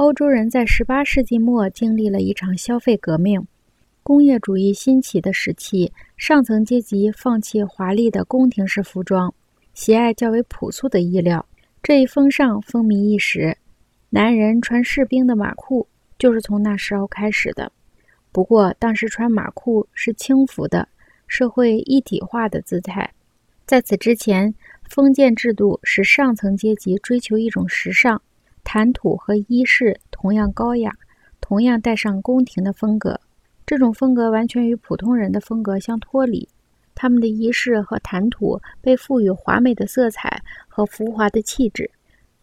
欧洲人在18世纪末经历了一场消费革命，工业主义兴起的时期，上层阶级放弃华丽的宫廷式服装，喜爱较为朴素的衣料。这一风尚风靡一时，男人穿士兵的马裤就是从那时候开始的。不过，当时穿马裤是轻浮的，社会一体化的姿态。在此之前，封建制度使上层阶级追求一种时尚。谈吐和衣饰同样高雅，同样带上宫廷的风格。这种风格完全与普通人的风格相脱离。他们的衣饰和谈吐被赋予华美的色彩和浮华的气质。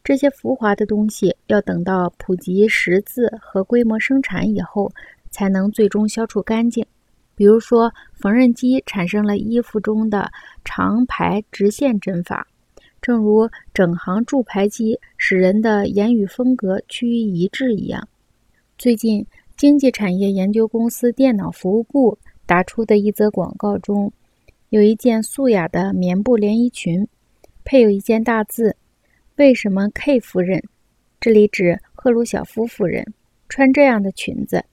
这些浮华的东西要等到普及识字和规模生产以后，才能最终消除干净。比如说，缝纫机产生了衣服中的长排直线针法。正如整行铸排机使人的言语风格趋于一致一样，最近经济产业研究公司电脑服务部打出的一则广告中，有一件素雅的棉布连衣裙，配有一件大字：“为什么 K 夫人？”这里指赫鲁晓夫夫人穿这样的裙子。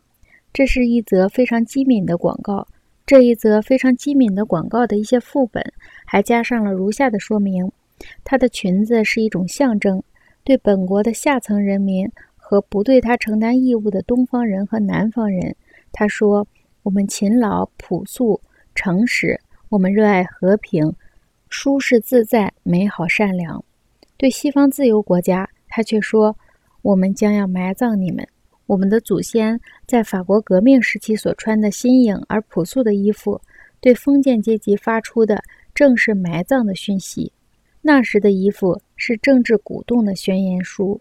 这是一则非常机敏的广告。这一则非常机敏的广告的一些副本还加上了如下的说明。她的裙子是一种象征，对本国的下层人民和不对他承担义务的东方人和南方人，他说：“我们勤劳、朴素、诚实，我们热爱和平、舒适自在、美好善良。”对西方自由国家，他却说：“我们将要埋葬你们。我们的祖先在法国革命时期所穿的新颖而朴素的衣服，对封建阶级发出的正是埋葬的讯息。”那时的衣服是政治鼓动的宣言书。